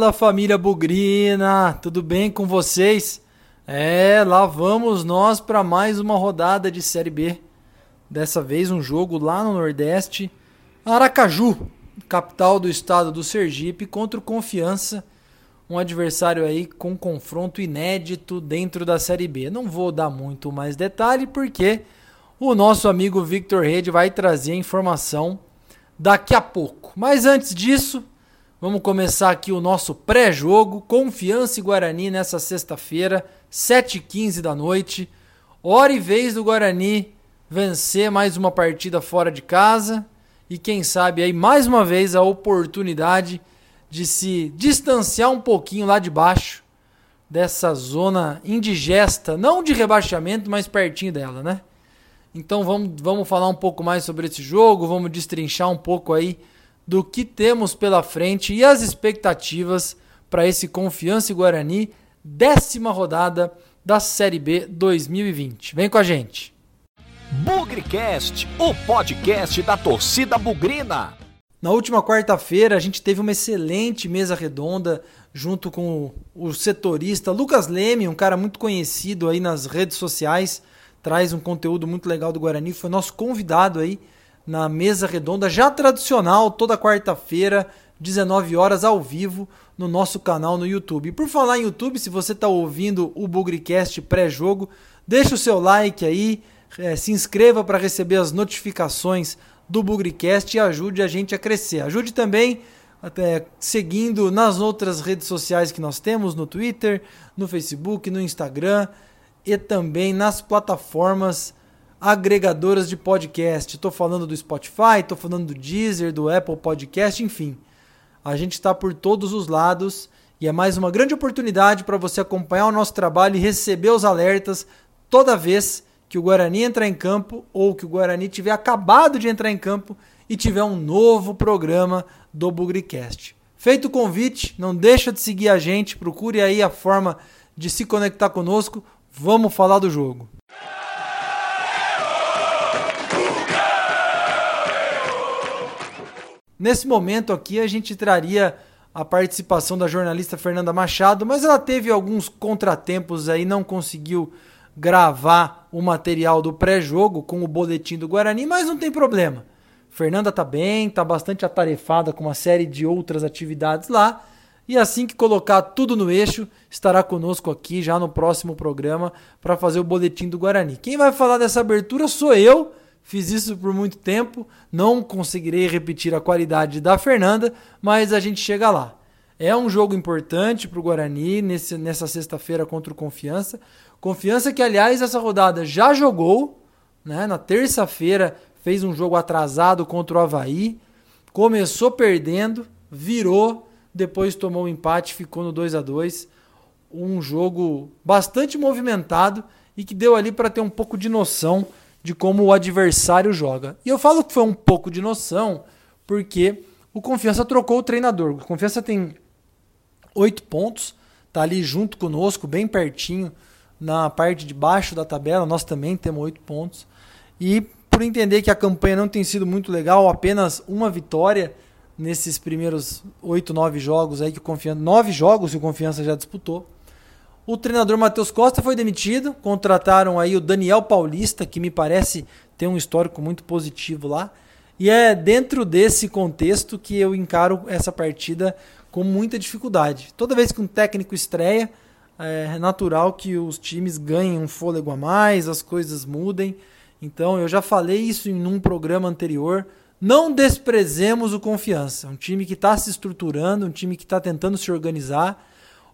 Fala família Bugrina, tudo bem com vocês? É, lá vamos nós para mais uma rodada de Série B. Dessa vez um jogo lá no Nordeste, Aracaju, capital do estado do Sergipe, contra o Confiança, um adversário aí com confronto inédito dentro da Série B. Não vou dar muito mais detalhe porque o nosso amigo Victor Rede vai trazer a informação daqui a pouco. Mas antes disso, Vamos começar aqui o nosso pré-jogo. Confiança e Guarani nessa sexta-feira, 7h15 da noite. Hora e vez do Guarani vencer mais uma partida fora de casa. E quem sabe aí mais uma vez a oportunidade de se distanciar um pouquinho lá de baixo dessa zona indigesta, não de rebaixamento, mas pertinho dela, né? Então vamos, vamos falar um pouco mais sobre esse jogo, vamos destrinchar um pouco aí do que temos pela frente e as expectativas para esse Confiança e Guarani, décima rodada da Série B 2020. Vem com a gente. Bugrecast, o podcast da torcida bugrina. Na última quarta-feira, a gente teve uma excelente mesa redonda junto com o setorista Lucas Leme, um cara muito conhecido aí nas redes sociais, traz um conteúdo muito legal do Guarani, foi nosso convidado aí na mesa redonda já tradicional, toda quarta-feira, 19 horas ao vivo no nosso canal no YouTube. Por falar em YouTube, se você está ouvindo o Bugrecast pré-jogo, deixa o seu like aí, é, se inscreva para receber as notificações do Bugrecast e ajude a gente a crescer. Ajude também até seguindo nas outras redes sociais que nós temos, no Twitter, no Facebook, no Instagram e também nas plataformas agregadoras de podcast. Estou falando do Spotify, estou falando do Deezer, do Apple Podcast, enfim. A gente está por todos os lados e é mais uma grande oportunidade para você acompanhar o nosso trabalho e receber os alertas toda vez que o Guarani entrar em campo ou que o Guarani tiver acabado de entrar em campo e tiver um novo programa do Bugricast. Feito o convite, não deixa de seguir a gente, procure aí a forma de se conectar conosco. Vamos falar do jogo. Nesse momento aqui a gente traria a participação da jornalista Fernanda Machado, mas ela teve alguns contratempos aí, não conseguiu gravar o material do pré-jogo com o boletim do Guarani, mas não tem problema. Fernanda tá bem, tá bastante atarefada com uma série de outras atividades lá. E assim que colocar tudo no eixo, estará conosco aqui já no próximo programa para fazer o boletim do Guarani. Quem vai falar dessa abertura sou eu Fiz isso por muito tempo, não conseguirei repetir a qualidade da Fernanda, mas a gente chega lá. É um jogo importante para o Guarani nesse, nessa sexta-feira contra o Confiança. Confiança que, aliás, essa rodada já jogou, né? na terça-feira fez um jogo atrasado contra o Havaí, começou perdendo, virou, depois tomou um empate, ficou no 2 a 2 Um jogo bastante movimentado e que deu ali para ter um pouco de noção de como o adversário joga. E eu falo que foi um pouco de noção, porque o Confiança trocou o treinador. O Confiança tem oito pontos, tá ali junto conosco, bem pertinho, na parte de baixo da tabela. Nós também temos oito pontos. E por entender que a campanha não tem sido muito legal, apenas uma vitória nesses primeiros oito, nove jogos aí que o Confiança, nove jogos que o Confiança já disputou. O treinador Matheus Costa foi demitido, contrataram aí o Daniel Paulista, que me parece ter um histórico muito positivo lá. E é dentro desse contexto que eu encaro essa partida com muita dificuldade. Toda vez que um técnico estreia, é natural que os times ganhem um fôlego a mais, as coisas mudem. Então eu já falei isso em um programa anterior. Não desprezemos o confiança. Um time que está se estruturando, um time que está tentando se organizar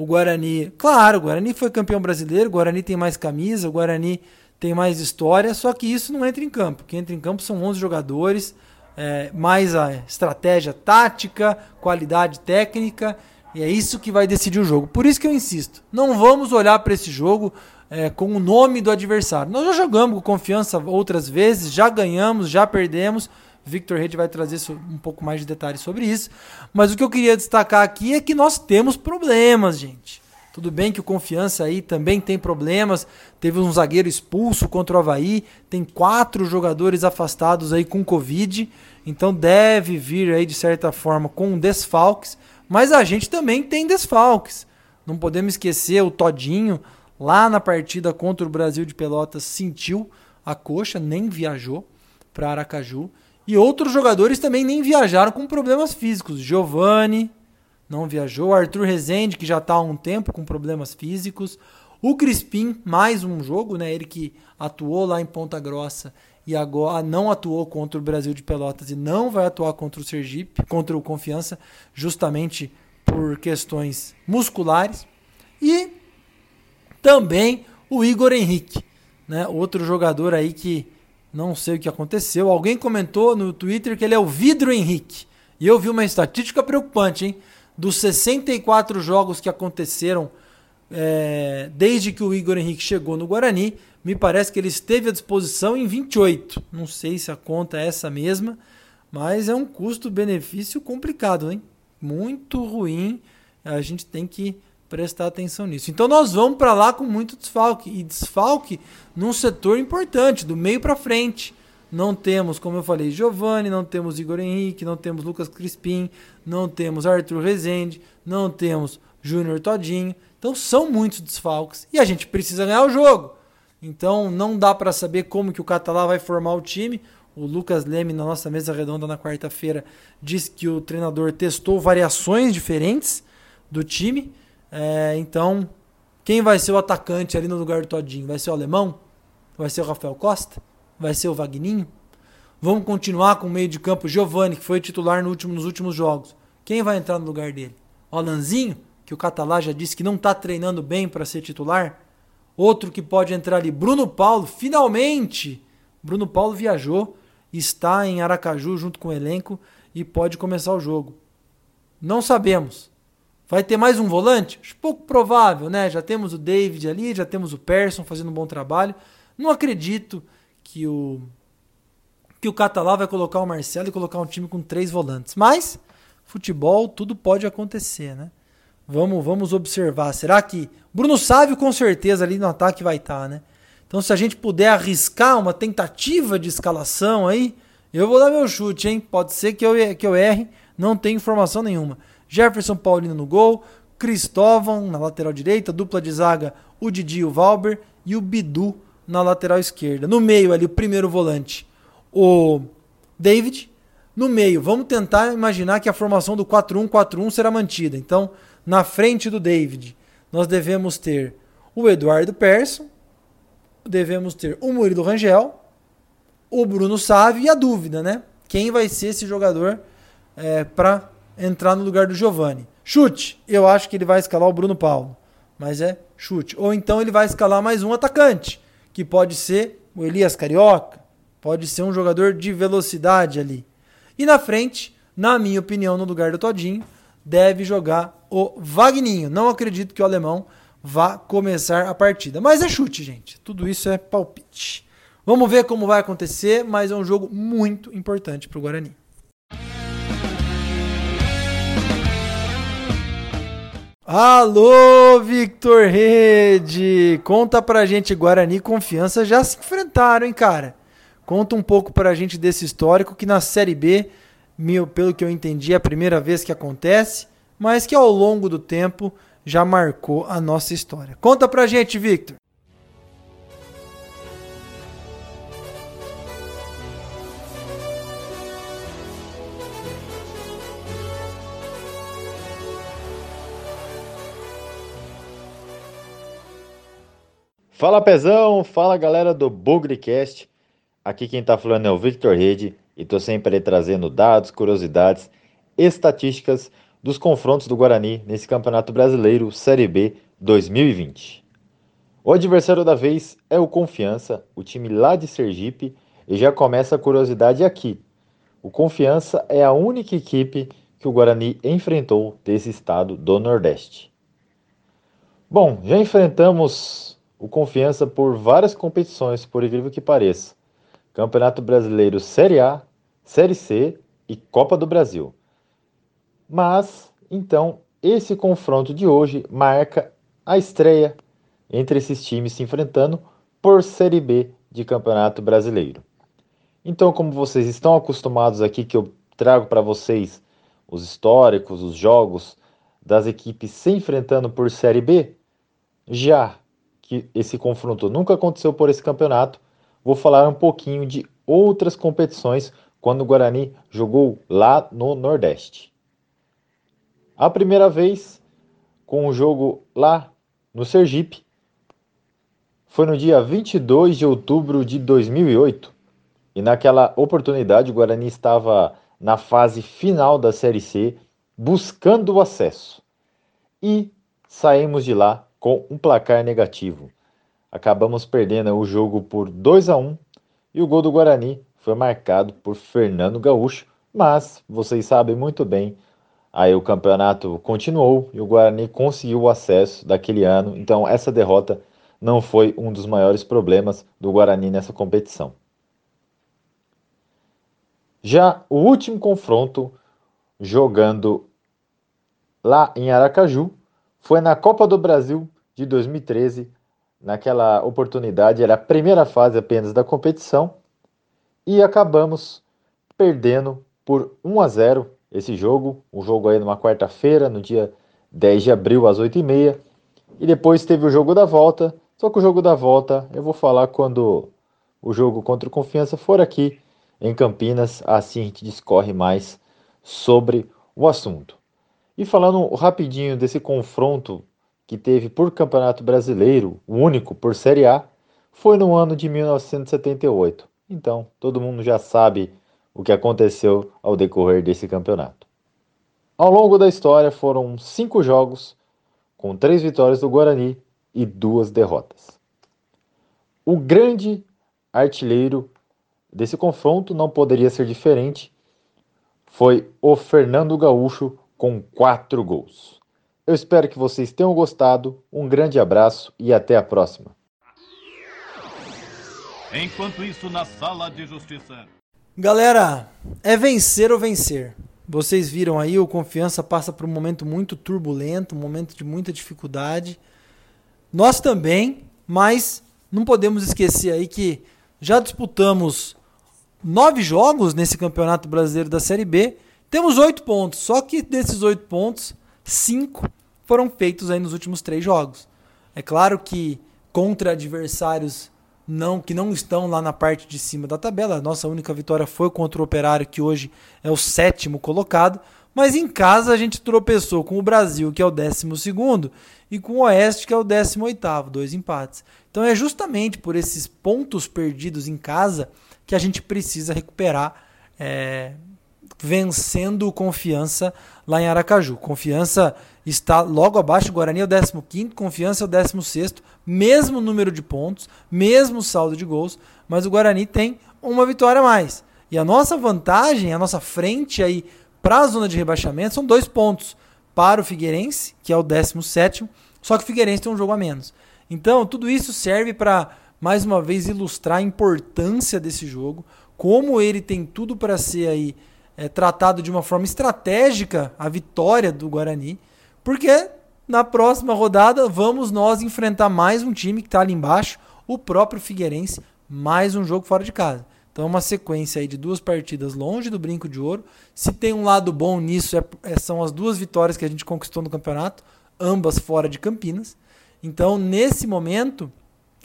o Guarani, claro, o Guarani foi campeão brasileiro, o Guarani tem mais camisa, o Guarani tem mais história, só que isso não entra em campo. O que entra em campo são 11 jogadores, é, mais a estratégia tática, qualidade técnica, e é isso que vai decidir o jogo. Por isso que eu insisto, não vamos olhar para esse jogo é, com o nome do adversário. Nós já jogamos com confiança outras vezes, já ganhamos, já perdemos, Victor Rede vai trazer um pouco mais de detalhes sobre isso. Mas o que eu queria destacar aqui é que nós temos problemas, gente. Tudo bem que o Confiança aí também tem problemas. Teve um zagueiro expulso contra o Havaí. Tem quatro jogadores afastados aí com Covid. Então deve vir aí, de certa forma, com desfalques. Mas a gente também tem desfalques. Não podemos esquecer o Todinho, lá na partida contra o Brasil de Pelotas, sentiu a coxa, nem viajou para Aracaju. E outros jogadores também nem viajaram com problemas físicos. Giovani não viajou, Arthur Rezende, que já está há um tempo com problemas físicos. O Crispim, mais um jogo, né? Ele que atuou lá em Ponta Grossa e agora não atuou contra o Brasil de Pelotas e não vai atuar contra o Sergipe, contra o Confiança, justamente por questões musculares. E também o Igor Henrique, né? Outro jogador aí que não sei o que aconteceu. Alguém comentou no Twitter que ele é o Vidro Henrique. E eu vi uma estatística preocupante, hein? Dos 64 jogos que aconteceram é, desde que o Igor Henrique chegou no Guarani, me parece que ele esteve à disposição em 28. Não sei se a conta é essa mesma, mas é um custo-benefício complicado, hein? Muito ruim. A gente tem que prestar atenção nisso. Então nós vamos para lá com muito desfalque e desfalque num setor importante, do meio para frente. Não temos, como eu falei, Giovanni, não temos Igor Henrique, não temos Lucas Crispim, não temos Arthur Rezende, não temos Júnior Todinho. Então são muitos desfalques e a gente precisa ganhar o jogo. Então não dá para saber como que o Catalá vai formar o time. O Lucas Leme, na nossa mesa redonda na quarta-feira, disse que o treinador testou variações diferentes do time. É, então, quem vai ser o atacante ali no lugar do Todinho? Vai ser o Alemão? Vai ser o Rafael Costa? Vai ser o Vagninho? Vamos continuar com o meio de campo Giovani, que foi titular no último, nos últimos jogos. Quem vai entrar no lugar dele? O Alanzinho? que o Catalá já disse que não está treinando bem para ser titular. Outro que pode entrar ali, Bruno Paulo, finalmente! Bruno Paulo viajou, está em Aracaju junto com o elenco e pode começar o jogo. Não sabemos. Vai ter mais um volante? Acho pouco provável, né? Já temos o David ali, já temos o Persson fazendo um bom trabalho. Não acredito que o que o Catalá vai colocar o Marcelo e colocar um time com três volantes. Mas futebol tudo pode acontecer, né? Vamos, vamos observar. Será que. Bruno Sávio com certeza ali no ataque vai estar, tá, né? Então, se a gente puder arriscar uma tentativa de escalação aí, eu vou dar meu chute, hein? Pode ser que eu, que eu erre, não tenho informação nenhuma. Jefferson Paulino no gol, Cristóvão na lateral direita, dupla de zaga, o Didi e o Valber e o Bidu na lateral esquerda. No meio ali, o primeiro volante, o David. No meio, vamos tentar imaginar que a formação do 4-1-4-1 será mantida. Então, na frente do David, nós devemos ter o Eduardo Persson, devemos ter o Murilo Rangel, o Bruno Sávio e a dúvida, né? Quem vai ser esse jogador é, para entrar no lugar do Giovani? Chute, eu acho que ele vai escalar o Bruno Paulo, mas é chute. Ou então ele vai escalar mais um atacante, que pode ser o Elias Carioca, pode ser um jogador de velocidade ali. E na frente, na minha opinião, no lugar do Todinho, deve jogar o Vagninho. Não acredito que o alemão vá começar a partida. Mas é chute, gente. Tudo isso é palpite. Vamos ver como vai acontecer, mas é um jogo muito importante para o Guarani. Alô, Victor Rede! Conta pra gente, Guarani e Confiança já se enfrentaram, hein, cara? Conta um pouco pra gente desse histórico que na Série B meu, pelo que eu entendi, é a primeira vez que acontece, mas que ao longo do tempo já marcou a nossa história. Conta pra gente, Victor. Fala Pezão, fala galera do Bugrecast. Aqui quem tá falando é o Victor Rede e estou sempre trazendo dados, curiosidades, estatísticas dos confrontos do Guarani nesse Campeonato Brasileiro Série B 2020. O adversário da vez é o Confiança, o time lá de Sergipe, e já começa a curiosidade aqui. O Confiança é a única equipe que o Guarani enfrentou desse estado do Nordeste. Bom, já enfrentamos o Confiança por várias competições, por incrível que pareça. Campeonato Brasileiro Série A, Série C e Copa do Brasil. Mas, então, esse confronto de hoje marca a estreia entre esses times se enfrentando por Série B de Campeonato Brasileiro. Então, como vocês estão acostumados aqui que eu trago para vocês os históricos, os jogos das equipes se enfrentando por Série B, já que esse confronto nunca aconteceu por esse campeonato, vou falar um pouquinho de outras competições quando o Guarani jogou lá no Nordeste. A primeira vez com o jogo lá no Sergipe foi no dia 22 de outubro de 2008. E naquela oportunidade o Guarani estava na fase final da Série C, buscando o acesso. E saímos de lá com um placar negativo. Acabamos perdendo o jogo por 2 a 1 e o gol do Guarani foi marcado por Fernando Gaúcho, mas vocês sabem muito bem, aí o campeonato continuou e o Guarani conseguiu o acesso daquele ano, então essa derrota não foi um dos maiores problemas do Guarani nessa competição. Já o último confronto, jogando lá em Aracaju, foi na Copa do Brasil de 2013. Naquela oportunidade era a primeira fase apenas da competição e acabamos perdendo por 1 a 0 esse jogo. O jogo aí numa quarta-feira, no dia 10 de abril, às 8h30. E depois teve o jogo da volta. Só que o jogo da volta eu vou falar quando o jogo contra o Confiança for aqui em Campinas. Assim a gente discorre mais sobre o assunto. E falando rapidinho desse confronto que teve por Campeonato Brasileiro, o único por Série A, foi no ano de 1978. Então, todo mundo já sabe o que aconteceu ao decorrer desse campeonato. Ao longo da história foram cinco jogos, com três vitórias do Guarani e duas derrotas. O grande artilheiro desse confronto não poderia ser diferente, foi o Fernando Gaúcho com quatro gols. Eu espero que vocês tenham gostado. Um grande abraço e até a próxima. Enquanto isso, na sala de justiça. Galera, é vencer ou vencer. Vocês viram aí, o Confiança passa por um momento muito turbulento, um momento de muita dificuldade. Nós também, mas não podemos esquecer aí que já disputamos nove jogos nesse Campeonato Brasileiro da Série B temos oito pontos, só que desses oito pontos, cinco foram feitos aí nos últimos três jogos. É claro que contra adversários não que não estão lá na parte de cima da tabela, nossa única vitória foi contra o Operário, que hoje é o sétimo colocado. Mas em casa a gente tropeçou com o Brasil, que é o décimo segundo, e com o Oeste, que é o décimo oitavo, dois empates. Então é justamente por esses pontos perdidos em casa que a gente precisa recuperar é, vencendo o Confiança lá em Aracaju. Confiança está logo abaixo, Guarani é o 15, Confiança é o 16, mesmo número de pontos, mesmo saldo de gols, mas o Guarani tem uma vitória a mais. E a nossa vantagem, a nossa frente aí para a zona de rebaixamento são dois pontos para o Figueirense, que é o 17, só que o Figueirense tem um jogo a menos. Então, tudo isso serve para mais uma vez ilustrar a importância desse jogo, como ele tem tudo para ser aí é, tratado de uma forma estratégica a vitória do Guarani, porque na próxima rodada vamos nós enfrentar mais um time que está ali embaixo, o próprio Figueirense, mais um jogo fora de casa. Então, uma sequência aí de duas partidas longe do brinco de ouro. Se tem um lado bom nisso, é, é, são as duas vitórias que a gente conquistou no campeonato, ambas fora de Campinas. Então, nesse momento,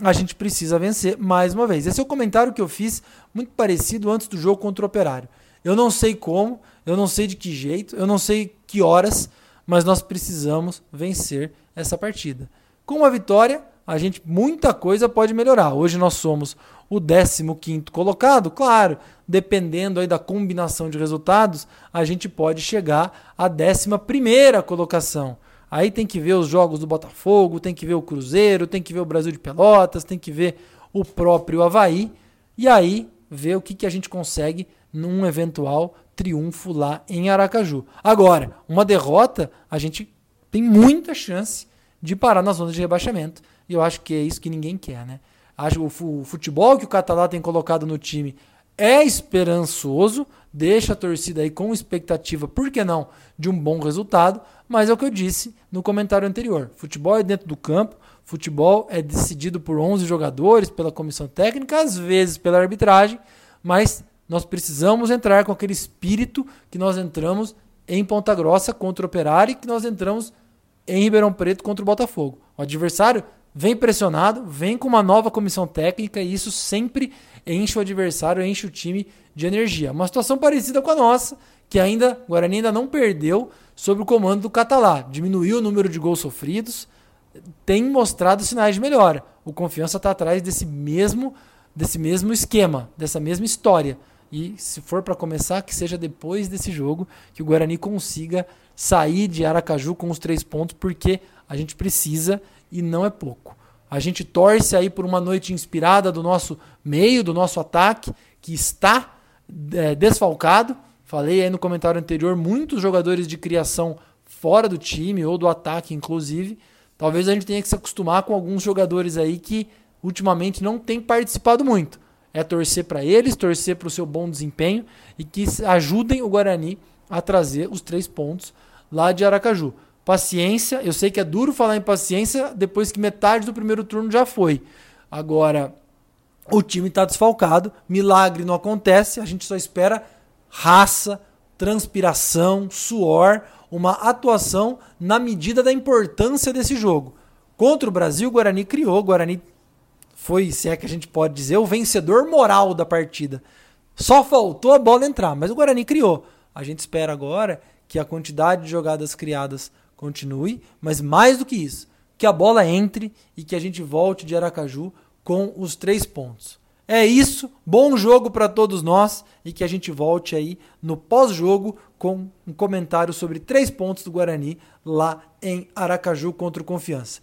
a gente precisa vencer mais uma vez. Esse é o comentário que eu fiz, muito parecido antes do jogo contra o Operário. Eu não sei como, eu não sei de que jeito, eu não sei que horas, mas nós precisamos vencer essa partida. Com uma vitória, a gente muita coisa pode melhorar. Hoje nós somos o 15º colocado, claro, dependendo aí da combinação de resultados, a gente pode chegar à 11ª colocação. Aí tem que ver os jogos do Botafogo, tem que ver o Cruzeiro, tem que ver o Brasil de Pelotas, tem que ver o próprio Havaí, e aí ver o que, que a gente consegue num eventual triunfo lá em Aracaju. Agora, uma derrota, a gente tem muita chance de parar na zona de rebaixamento. E eu acho que é isso que ninguém quer, né? Acho que o futebol que o Catalá tem colocado no time é esperançoso, deixa a torcida aí com expectativa, por que não, de um bom resultado, mas é o que eu disse no comentário anterior. Futebol é dentro do campo, futebol é decidido por 11 jogadores, pela comissão técnica, às vezes pela arbitragem, mas nós precisamos entrar com aquele espírito que nós entramos em Ponta Grossa contra o Operário e que nós entramos em Ribeirão Preto contra o Botafogo. O adversário vem pressionado, vem com uma nova comissão técnica e isso sempre enche o adversário, enche o time de energia. Uma situação parecida com a nossa, que ainda o Guarani ainda não perdeu sob o comando do Catalá. Diminuiu o número de gols sofridos, tem mostrado sinais de melhora. O Confiança está atrás desse mesmo, desse mesmo esquema, dessa mesma história. E se for para começar, que seja depois desse jogo que o Guarani consiga sair de Aracaju com os três pontos, porque a gente precisa e não é pouco. A gente torce aí por uma noite inspirada do nosso meio, do nosso ataque, que está é, desfalcado. Falei aí no comentário anterior, muitos jogadores de criação fora do time ou do ataque, inclusive. Talvez a gente tenha que se acostumar com alguns jogadores aí que ultimamente não têm participado muito. É torcer para eles, torcer para o seu bom desempenho e que ajudem o Guarani a trazer os três pontos lá de Aracaju. Paciência, eu sei que é duro falar em paciência depois que metade do primeiro turno já foi. Agora, o time está desfalcado, milagre não acontece, a gente só espera raça, transpiração, suor, uma atuação na medida da importância desse jogo. Contra o Brasil, o Guarani criou, o Guarani foi, se é que a gente pode dizer, o vencedor moral da partida. Só faltou a bola entrar, mas o Guarani criou. A gente espera agora que a quantidade de jogadas criadas continue, mas mais do que isso, que a bola entre e que a gente volte de Aracaju com os três pontos. É isso, bom jogo para todos nós e que a gente volte aí no pós-jogo com um comentário sobre três pontos do Guarani lá em Aracaju contra o Confiança.